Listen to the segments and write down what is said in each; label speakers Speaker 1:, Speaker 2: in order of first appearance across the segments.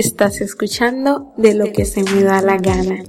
Speaker 1: Estás escuchando de lo que se me da la gana.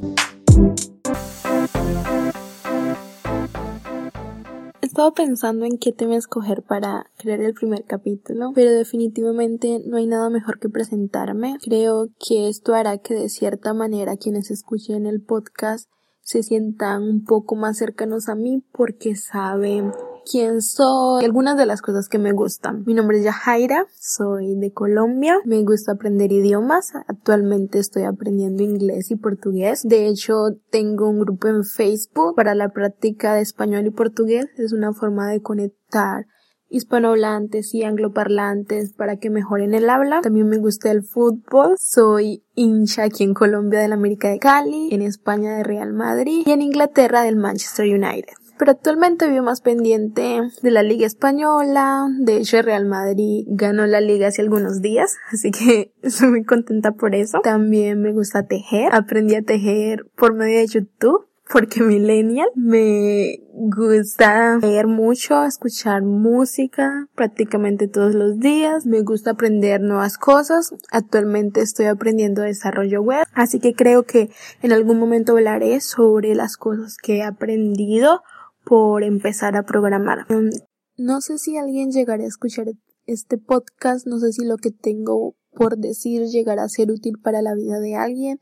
Speaker 1: Estaba pensando en qué tema escoger para crear el primer capítulo, pero definitivamente no hay nada mejor que presentarme. Creo que esto hará que de cierta manera quienes escuchen el podcast se sientan un poco más cercanos a mí porque saben quién soy, algunas de las cosas que me gustan. Mi nombre es Yajaira, soy de Colombia, me gusta aprender idiomas, actualmente estoy aprendiendo inglés y portugués. De hecho, tengo un grupo en Facebook para la práctica de español y portugués, es una forma de conectar hispanohablantes y angloparlantes para que mejoren el habla. También me gusta el fútbol. Soy hincha aquí en Colombia del América de Cali, en España de Real Madrid y en Inglaterra del Manchester United pero actualmente vivo más pendiente de la Liga Española. De hecho, Real Madrid ganó la liga hace algunos días, así que estoy muy contenta por eso. También me gusta tejer. Aprendí a tejer por medio de YouTube porque millennial me gusta leer mucho, escuchar música prácticamente todos los días, me gusta aprender nuevas cosas, actualmente estoy aprendiendo desarrollo web, así que creo que en algún momento hablaré sobre las cosas que he aprendido por empezar a programar. Mm, no sé si alguien llegará a escuchar este podcast, no sé si lo que tengo por decir llegará a ser útil para la vida de alguien,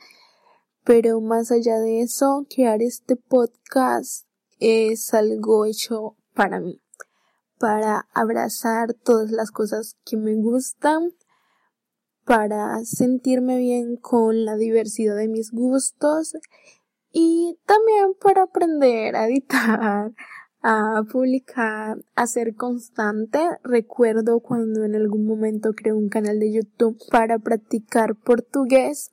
Speaker 1: pero más allá de eso, crear este podcast es algo hecho para mí, para abrazar todas las cosas que me gustan, para sentirme bien con la diversidad de mis gustos y también para aprender a editar, a publicar, a ser constante. Recuerdo cuando en algún momento creé un canal de YouTube para practicar portugués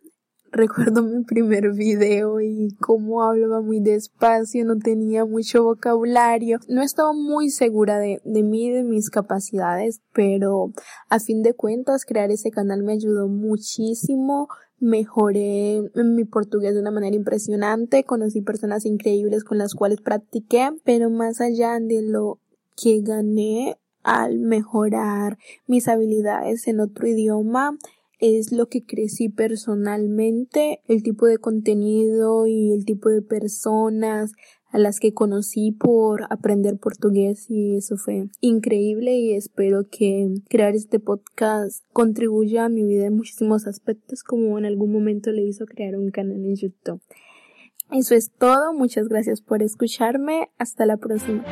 Speaker 1: Recuerdo mi primer video y cómo hablaba muy despacio, no tenía mucho vocabulario, no estaba muy segura de, de mí de mis capacidades, pero a fin de cuentas crear ese canal me ayudó muchísimo, mejoré mi portugués de una manera impresionante, conocí personas increíbles con las cuales practiqué, pero más allá de lo que gané al mejorar mis habilidades en otro idioma, es lo que crecí personalmente, el tipo de contenido y el tipo de personas a las que conocí por aprender portugués y eso fue increíble y espero que crear este podcast contribuya a mi vida en muchísimos aspectos como en algún momento le hizo crear un canal en YouTube. Eso es todo, muchas gracias por escucharme, hasta la próxima.